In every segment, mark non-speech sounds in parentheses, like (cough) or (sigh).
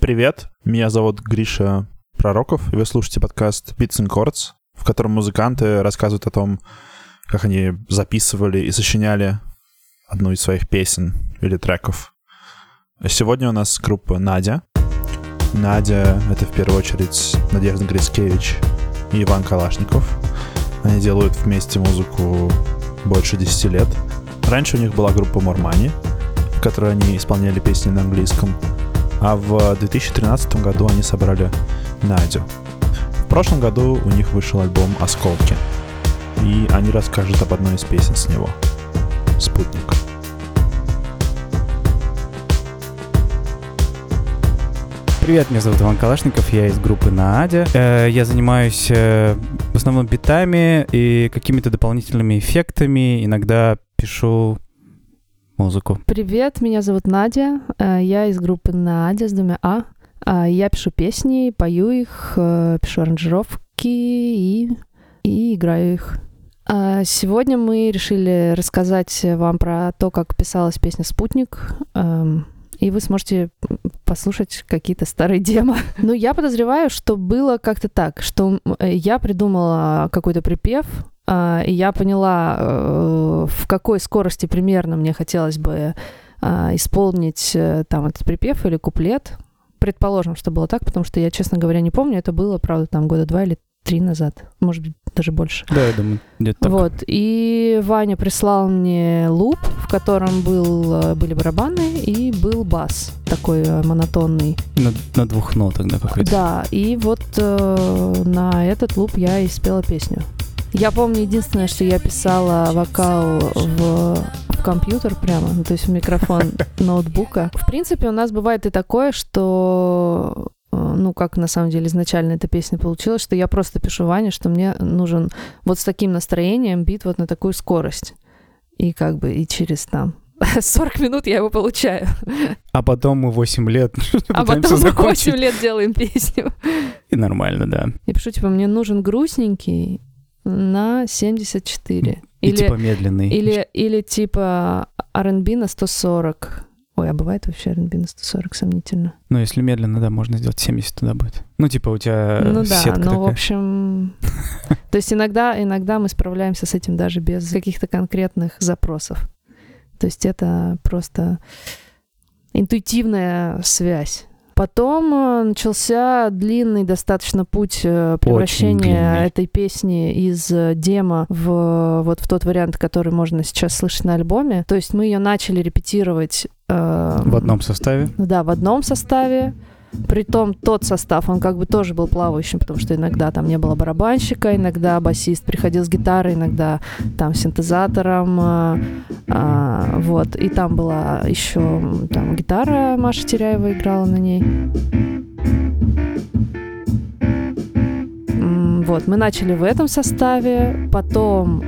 Привет, меня зовут Гриша Пророков, и вы слушаете подкаст Beats and Chords, в котором музыканты рассказывают о том, как они записывали и сочиняли одну из своих песен или треков. Сегодня у нас группа Надя. Надя — это в первую очередь Надежда Грицкевич и Иван Калашников. Они делают вместе музыку больше 10 лет. Раньше у них была группа Мормани, в которой они исполняли песни на английском — а в 2013 году они собрали Надю. В прошлом году у них вышел альбом «Осколки», и они расскажут об одной из песен с него «Спутник». Привет, меня зовут Иван Калашников, я из группы Наадя. Э, я занимаюсь э, в основном битами и какими-то дополнительными эффектами. Иногда пишу музыку. Привет, меня зовут Надя. Э, я из группы Надя с двумя А. а. Я пишу песни, пою их, э, пишу аранжировки и, и играю их. А сегодня мы решили рассказать вам про то, как писалась песня «Спутник», эм, и вы сможете послушать какие-то старые демо. (laughs) Ну, я подозреваю, что было как-то так, что э, я придумала какой-то припев, а, и я поняла, в какой скорости примерно мне хотелось бы а, исполнить э, там этот припев или куплет. Предположим, что было так, потому что я, честно говоря, не помню. Это было, правда, там года два или три назад, может быть, даже больше. Да, я думаю, где-то так. Вот, и Ваня прислал мне луп, в котором был, э, были барабаны и был бас такой монотонный. На, на двух нотах, да, какой-то? Да, и вот э, на этот луп я и спела песню. Я помню единственное, что я писала вокал в, в компьютер прямо, ну, то есть в микрофон (laughs) ноутбука. В принципе, у нас бывает и такое, что э, ну, как на самом деле изначально эта песня получилась, что я просто пишу Ване, что мне нужен вот с таким настроением бит вот на такую скорость. И как бы и через там (laughs) 40 минут я его получаю. А потом мы 8 лет (laughs) А потом мы 8 лет делаем песню. И нормально, да. И пишу, типа, мне нужен грустненький, на 74. И или, типа медленный. Или, или типа R&B на 140. Ой, а бывает вообще R&B на 140 сомнительно? Ну, если медленно, да, можно сделать 70 туда будет. Ну, типа у тебя Ну да, ну, такая. в общем... (laughs) То есть иногда, иногда мы справляемся с этим даже без каких-то конкретных запросов. То есть это просто интуитивная связь. Потом э, начался длинный достаточно путь э, превращения этой песни из э, демо в вот в тот вариант, который можно сейчас слышать на альбоме. То есть мы ее начали репетировать в одном составе. Да, в одном составе. Притом тот состав, он как бы тоже был плавающим, потому что иногда там не было барабанщика, иногда басист приходил с гитарой, иногда там синтезатором, а, а, вот. И там была еще там гитара, Маша Теряева играла на ней. Вот, мы начали в этом составе, потом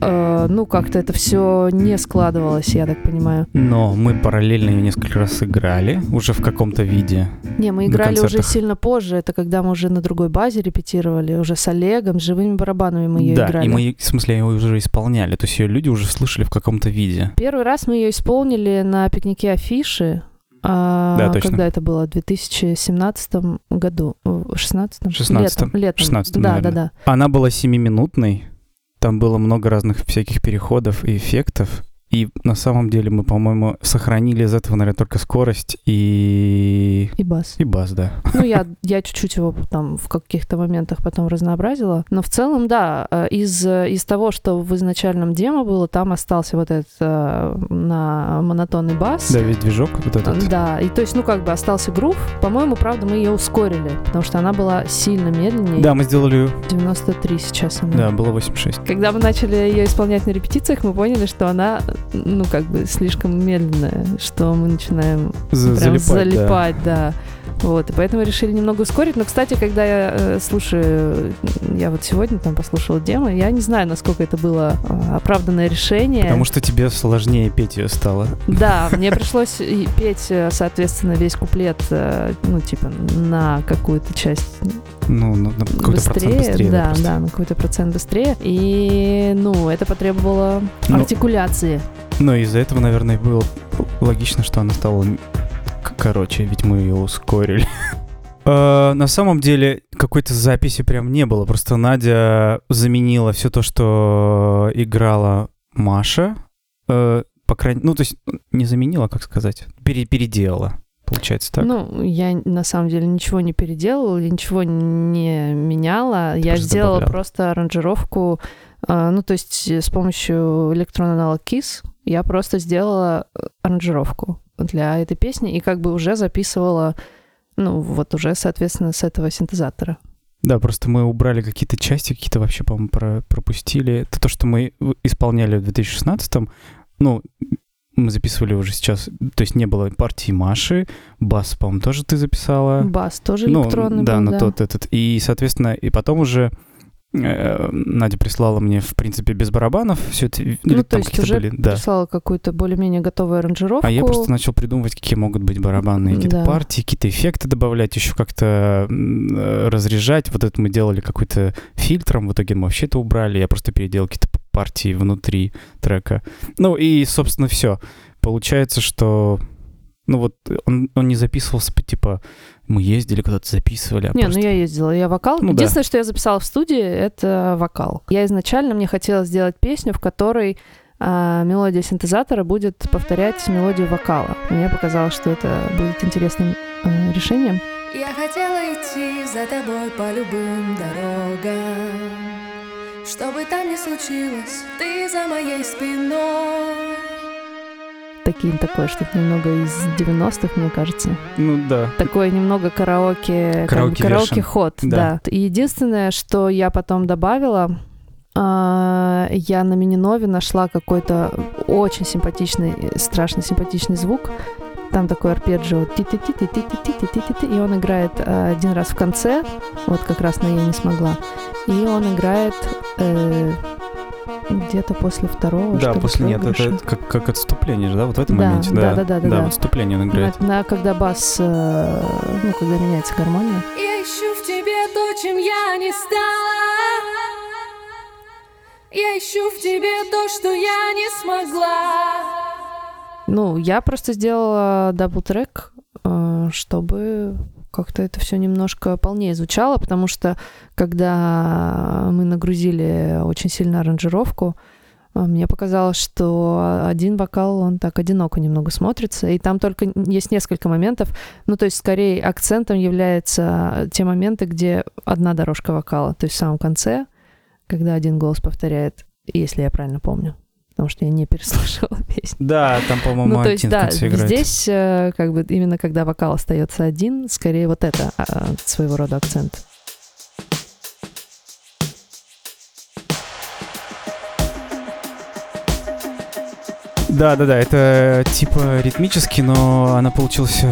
э, ну, как-то это все не складывалось, я так понимаю. Но мы параллельно ее несколько раз играли, уже в каком-то виде. Не, мы играли уже сильно позже, это когда мы уже на другой базе репетировали, уже с Олегом, с живыми барабанами мы ее да, играли. Да, и мы, в смысле, ее уже исполняли, то есть ее люди уже слышали в каком-то виде. Первый раз мы ее исполнили на пикнике афиши, а, да, точно. Когда это было? В 2017 году? В 16 16 Летом. летом. 16 да, наверное. да, да. Она была семиминутной. Там было много разных всяких переходов и эффектов. И на самом деле мы, по-моему, сохранили из этого, наверное, только скорость и... И бас. И бас, да. Ну, я, я чуть-чуть его там в каких-то моментах потом разнообразила. Но в целом, да, э, из, из того, что в изначальном демо было, там остался вот этот э, на монотонный бас. Да, весь движок вот этот. Да, и то есть, ну, как бы остался грув. По-моему, правда, мы ее ускорили, потому что она была сильно медленнее. Да, мы сделали... 93 сейчас она. Да, было 86. Когда мы начали ее исполнять на репетициях, мы поняли, что она ну, как бы слишком медленная, что мы начинаем залипать, залипать, да. да. Вот, и поэтому решили немного ускорить. Но, кстати, когда я э, слушаю, я вот сегодня там послушала демо, я не знаю, насколько это было э, оправданное решение. Потому что тебе сложнее петь ее стало. Да, мне пришлось петь, э, соответственно, весь куплет, э, ну, типа, на какую-то часть ну, ну на какой-то быстрее, процент быстрее. Да, да, да, на какой-то процент быстрее. И, ну, это потребовало ну, артикуляции. Ну, из-за этого, наверное, было логично, что она стала короче, ведь мы ее ускорили. Э, (laughs) на самом деле какой-то записи прям не было. Просто Надя заменила все то, что играла Маша. Э, по крайней ну, то есть не заменила, как сказать, пере переделала. Получается так. Ну, я на самом деле ничего не переделала, ничего не меняла. Ты я просто сделала добавляла. просто аранжировку. э, ну, то есть с помощью электронного аналог KISS я просто сделала э, аранжировку для этой песни и как бы уже записывала, ну, вот уже, соответственно, с этого синтезатора. Да, просто мы убрали какие-то части, какие-то вообще, по-моему, про- пропустили. Это то, что мы исполняли в 2016-м. Ну, мы записывали уже сейчас, то есть не было партии Маши, бас, по-моему, тоже ты записала. Бас тоже ну, электронный да, был, на да. тот этот. И, соответственно, и потом уже Надя прислала мне, в принципе, без барабанов все это. Ну, то есть уже были, да. прислала какую-то более-менее готовую аранжировку. А я просто начал придумывать, какие могут быть барабанные какие-то Да. партии, какие-то эффекты добавлять, еще как-то э, разряжать. Вот это мы делали какой-то фильтром, в итоге мы вообще это убрали. Я просто переделал какие-то партии внутри трека. Ну и, собственно, все. Получается, что... Ну вот он, он не записывался, по- типа, мы ездили куда-то, записывали, а Не, просто... ну я ездила, я вокал. Ну да. Единственное, что я записала в студии, это вокал. Я изначально, мне хотелось сделать песню, в которой а, мелодия синтезатора будет повторять мелодию вокала. Мне показалось, что это будет интересным э, решением. Я хотела идти за тобой по любым дорогам Что бы там ни случилось, ты за моей спиной такие такое, что-то немного из 90-х, мне кажется. Ну да. Такое немного караоке, караоке, как, караоке ход, да. да. Единственное, что я потом добавила, а, я на Мининове нашла какой-то очень симпатичный, страшно симпатичный звук. Там такой арпеджио. И он играет а, один раз в конце. Вот как раз на «Я не смогла». И он играет э, где-то после второго, Да, после нет, это как, как отступление же, да, вот в этом Да, моменте, да, да. да, да, да, Да, да. в отступлении он играет. На- на- когда бас, э, ну, когда меняется гармония. Я ищу в тебе то, чем я не стала Я ищу в тебе то, что я не смогла Ну, я просто сделала double-track, э, чтобы как-то это все немножко полнее звучало, потому что когда мы нагрузили очень сильно аранжировку, э, мне показалось, что один вокал, он так одиноко немного смотрится, и там только есть несколько моментов, ну, то есть скорее акцентом являются те моменты, где одна дорожка вокала, то есть в самом конце, когда один голос повторяет, если я правильно помню, потому что я не (laughs) переслушала песню. Да, там, по-моему, Ну, то есть, да, играет. здесь, э, как бы, именно когда вокал остается один, скорее вот это а, своего рода акцент. Да, да, да, это типа ритмически, но она получилась...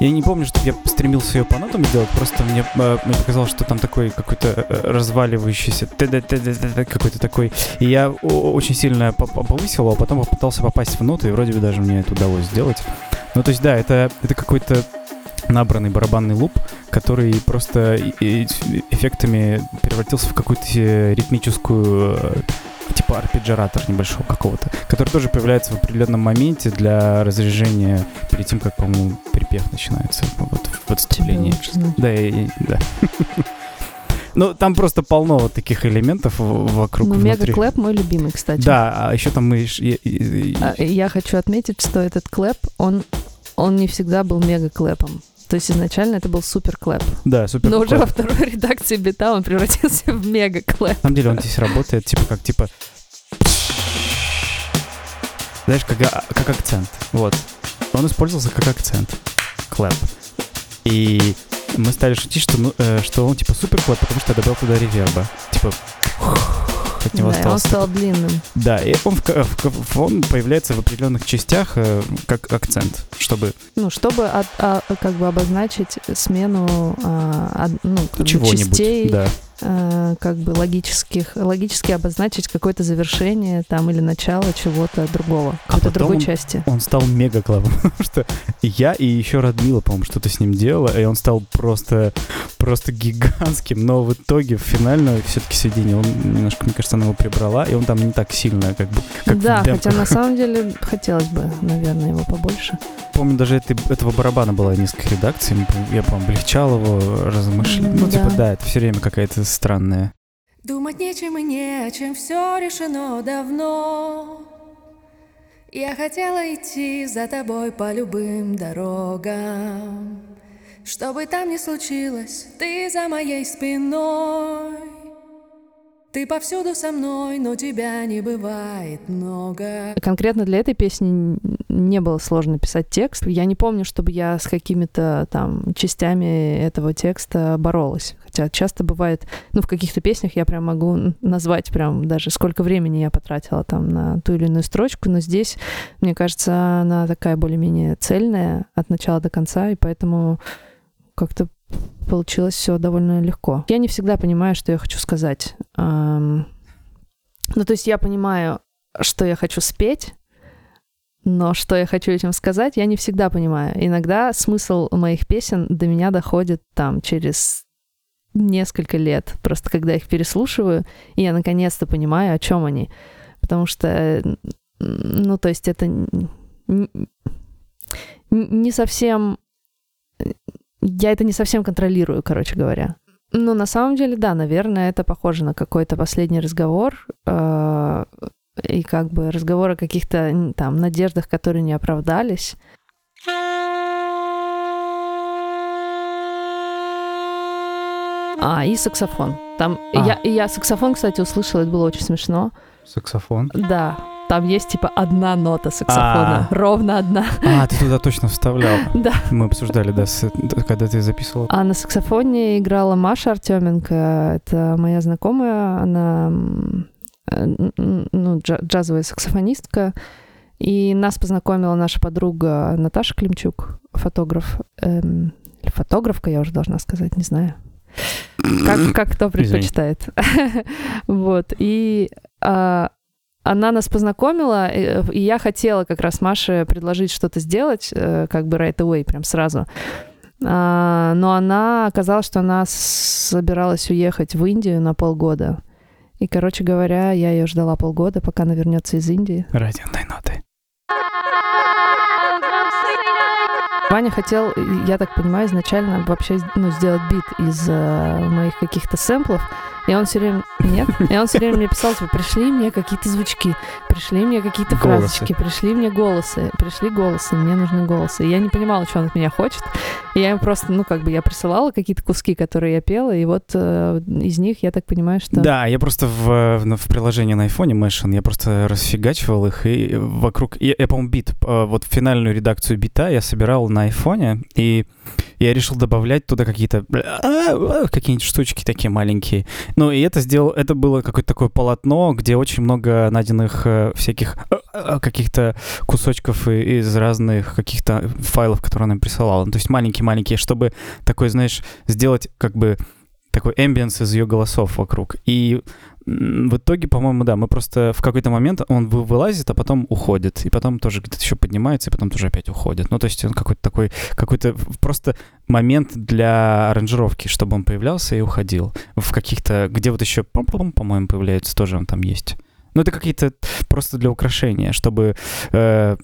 э, Я не помню, что я стремился ее по нотам сделать, просто мне, э, мне показалось, что там такой какой-то э, разваливающийся т-д-т-д-т-т какой-то такой. И я очень сильно по- по- повысил а потом попытался попасть в ноты, и вроде бы даже мне это удалось сделать. Ну, то есть, да, это, это какой-то набранный барабанный луп, который просто эффектами превратился в какую-то э, ритмическую э, типа арпеджиратор небольшого какого-то, который тоже появляется в определенном моменте для разряжения перед тем, как, по-моему, припев начинается вот в отступлении. Да, и- и- да. Ну, там просто полно вот таких элементов вокруг Ну, внутри. мега- clap мой любимый, кстати. Да, а еще там мы... А, Я хочу отметить, что этот clap, он, он не всегда был мега- clap ом. То есть изначально это был супер- clap. Да, супер. Но уже во второй редакции бита он превратился в мега- clap. На самом деле он здесь работает, типа, как, типа... Знаешь, как, а- как акцент. Вот. Он использовался как акцент. Клэп. И мы стали шутить, что, ну, э, что он, типа, супер клэп, потому что я добавил туда реверба. Типа, от него Да, и он остался стал длинным. Да, и он, в, в он появляется в определенных частях э, как акцент, чтобы Ну, чтобы от- а, как бы обозначить смену а, од- ну, чего-нибудь. частей Да. Э, как бы логических, логически обозначить какое-то завершение там или начало чего-то другого, А какой-то другой он- части. Он стал мега клавом, (laughs) потому что я и еще Радмила, по-моему, что-то с ним делала, и он стал просто, просто гигантским, но в итоге в финальное все-таки сведение он немножко, мне кажется, она его прибрала, и он там не так сильно, как бы, как да, хотя на самом деле хотелось бы, наверное, его побольше. Помню, даже этой- этого барабана было несколько редакций, я, по-моему, облегчал его, размышлял. Ну, М, типа, да. да, это все время какая-то странная. Думать нечем и не о чем, все решено давно. Я хотела идти за тобой по любым дорогам. Что бы там ни случилось, ты за моей спиной. Ты повсюду со мной, но тебя не бывает много. Конкретно для этой песни не было сложно писать текст. Я не помню, чтобы я с какими-то там частями этого текста боролась. Хотя часто бывает, ну, в каких-то песнях я прям могу назвать прям даже сколько времени я потратила там на ту или иную строчку, но здесь, мне кажется, она такая более-менее цельная от начала до конца, и поэтому как-то получилось все довольно легко. Я не всегда понимаю, что я хочу сказать. Ам, Ну, то есть я понимаю, что я хочу спеть, но что я хочу этим сказать, я не всегда понимаю. Иногда смысл моих песен до меня доходит там через несколько лет, просто когда их переслушиваю, и я наконец-то понимаю, о чем они. Потому что, ну, то есть это не совсем... Я это не совсем контролирую, короче говоря. Ну, на самом деле, да, наверное, это похоже на какой-то последний разговор, э, и как бы разговор о каких-то там надеждах, которые не оправдались. А, и саксофон. Там А. я, я саксофон, кстати, услышала, это было очень смешно. Саксофон. Да, там есть типа одна нота саксофона, А. ровно одна. А, ты туда точно вставлял. (laughs) Да. Мы обсуждали, да, с- когда ты записывал. А на саксофоне играла Маша Артеменко. Это моя знакомая. Она э, ну, джа- джазовая саксофонистка. И нас познакомила наша подруга Наташа Климчук, фотограф. эм, или фотографка, я уже должна сказать, не знаю. Как, как кто предпочитает. (laughs) Вот. И а, она нас познакомила, э, и я хотела как раз Маше предложить что-то сделать, э, как бы right away, прям сразу. А, но она оказалось, что она собиралась уехать в Индию на полгода. И, короче говоря, я ее ждала полгода, пока она вернется из Индии. Радионой ноты. Ваня хотел, я так понимаю, изначально вообще ну, сделать бит из э, моих каких-то сэмплов, и он все время... Нет? И он все время мне писал, типа, пришли мне какие-то звучки, пришли мне какие-то фразочки, пришли мне голосы, пришли голосы, мне нужны голосы. И я не понимала, что он от меня хочет. И я ему просто, ну, как бы, я присылала какие-то куски, которые я пела, и вот э, из них я так понимаю, что... Да, я просто в, в, в приложении на айфоне Мэшин, я просто расфигачивал их, и вокруг... Я, я по-моему, бит, э, вот финальную редакцию бита я собирал на айфоне, и я решил добавлять туда какие-то какие-нибудь штучки такие маленькие. Ну, и это сделал, это было какое-то такое полотно, где очень много найденных э, всяких э, каких-то кусочков из разных каких-то файлов, которые она присылала. Ну, то есть маленькие-маленькие, чтобы такой, знаешь, сделать как бы такой эмбиенс из ее голосов вокруг. И в итоге, по-моему, да, мы просто в какой-то момент он вы- вылазит, а потом уходит, и потом тоже где-то еще поднимается, и потом тоже опять уходит. Ну, то есть он какой-то такой, какой-то просто момент для аранжировки, чтобы он появлялся и уходил. В каких-то, где вот еще, по-моему, появляется, тоже он там есть. Ну, это какие-то просто для украшения, чтобы э,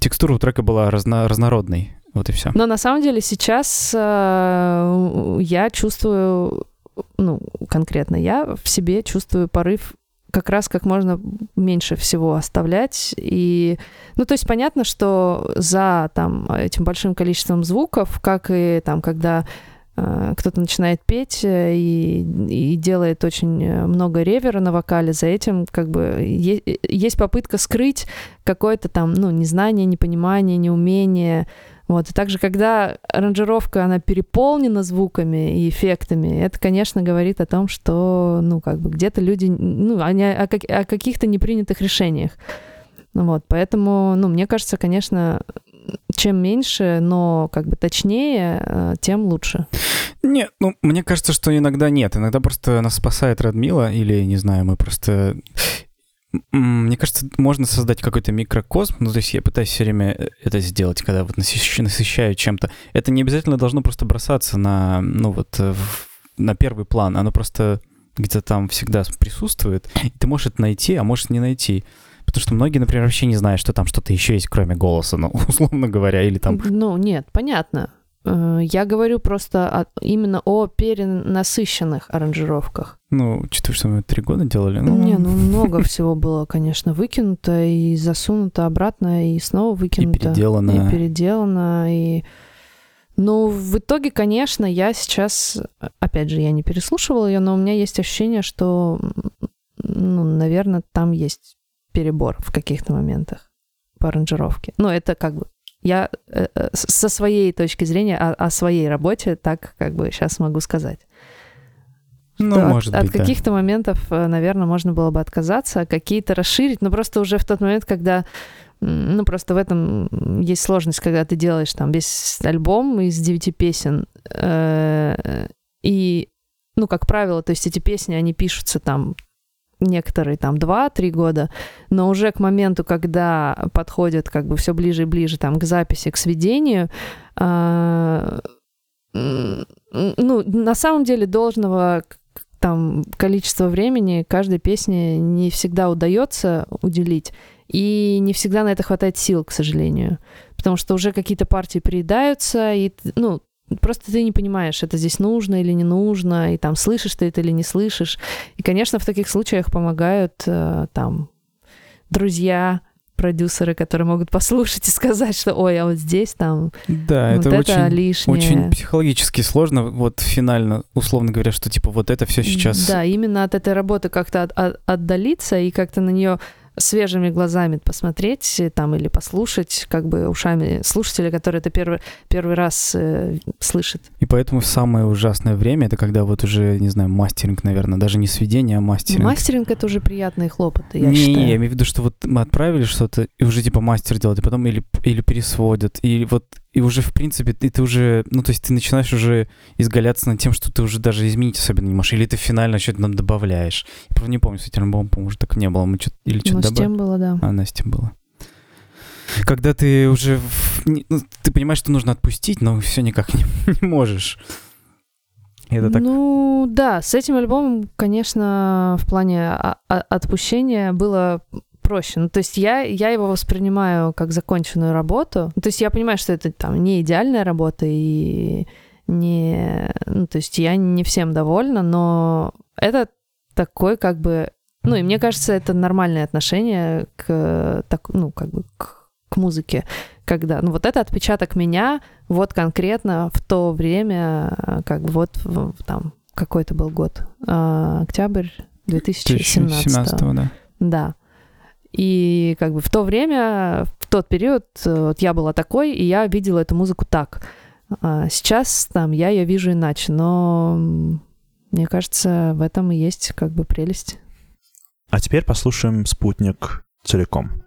текстура у трека была разно- разнородной. Вот и все. Но на самом деле сейчас э, я чувствую, ну, конкретно я в себе чувствую порыв как раз как можно меньше всего оставлять. И, ну, то есть понятно, что за там этим большим количеством звуков, как и там, когда э, кто-то начинает петь э, и, и делает очень э, много ревера на вокале, за этим как бы е- есть попытка скрыть какое-то там, ну, незнание, непонимание, неумение, вот. И также, когда аранжировка, она переполнена звуками и эффектами, это, конечно, говорит о том, что, ну, как бы где-то люди, ну, они о, как- о каких-то непринятых решениях. Ну, вот, поэтому, ну, мне кажется, конечно, чем меньше, но как бы точнее, э, тем лучше. Нет, ну, мне кажется, что иногда нет. Иногда просто нас спасает Радмила, или, не знаю, мы просто... Мне кажется, можно создать какой-то микрокосм, ну, то есть я пытаюсь все время э, это сделать, когда вот насыщаю, насыщаю чем-то. Это не обязательно должно просто бросаться на, ну, вот, э, на первый план. Оно просто где-то там всегда присутствует, и ты можешь это найти, а можешь не найти. Потому что многие, например, вообще не знают, что там что-то еще есть, кроме голоса, ну, (laughs) условно говоря, или там... Ну, нет, понятно. Э, я говорю просто о, именно о перенасыщенных аранжировках. Ну, учитывая, что мы три года делали. Ну... Не, ну (laughs) много всего было, конечно, выкинуто и засунуто обратно, и снова выкинуто. И переделано. И переделано, и... Ну, в итоге, конечно, я сейчас, опять же, я не переслушивала ее, но у меня есть ощущение, что, ну, наверное, там есть перебор в каких-то моментах по аранжировке. Но это как бы я э, э, со своей точки зрения о, о своей работе так как бы сейчас могу сказать. Ну, от, может от быть, каких-то да. моментов, э, наверное, можно было бы отказаться, а какие-то расширить, но просто уже в тот момент, когда ну, просто в этом есть сложность, когда ты делаешь там весь альбом из девяти песен, э, и, ну, как правило, то есть эти песни, они пишутся там некоторые там 2-3 года, но уже к моменту, когда подходит как бы все ближе и ближе там к записи, к сведению, э, ну, на самом деле должного там количества времени каждой песне не всегда удается уделить, и не всегда на это хватает сил, к сожалению, потому что уже какие-то партии приедаются, и, ну, просто ты не понимаешь, это здесь нужно или не нужно, и там слышишь ты это или не слышишь. И, конечно, в таких случаях помогают э, там друзья, продюсеры, которые могут послушать и сказать, что ой, а вот здесь там да, вот это, это очень, лишнее. очень психологически сложно, вот финально, условно говоря, что типа вот это все сейчас... Да, именно от этой работы как-то от, от, отдалиться и как-то на нее свежими глазами посмотреть э, там или послушать, как бы ушами слушателя, который это первый, первый раз э, слышит. И поэтому самое ужасное время это когда вот уже, не знаю, мастеринг, наверное, даже не сведение, а мастеринг. Мастеринг это уже приятные хлопоты, я не, считаю. Не, я имею в виду, что вот мы отправили что-то, и уже типа мастер делает, и потом или, или пересводят, и вот и уже, в принципе, ты, ты уже, ну, то есть ты начинаешь уже изгаляться над тем, что ты уже даже изменить особенно не можешь, или ты финально что-то нам добавляешь. Я правда не помню, с этим альбомом, по-моему, уже так не было, мы что-то, или что-то с добавили. тем было, да. А, на Steam было. Когда ты уже... в- ну, ты понимаешь, что нужно отпустить, но все никак не, (laughs) не можешь. Это так... Ну, да, с этим альбомом, конечно, в плане о- о- отпущения было проще. Ну, то есть я, я его воспринимаю как законченную работу. Ну, то есть я понимаю, что это там не идеальная работа и не... Ну, то есть я не всем довольна, но это такой как бы... Ну, и мне кажется, это нормальное отношение к, так, ну, как бы к, к музыке, когда, ну, вот это отпечаток меня, вот конкретно в то время, как бы вот в- там какой-то был год, а, октябрь 2017. 2017 да. Да. И как бы в то время, в тот период, э, вот я была такой, и я видела эту музыку так. А сейчас там я ее вижу иначе, но мне кажется, в этом и есть как бы прелесть. А теперь послушаем «Спутник» целиком.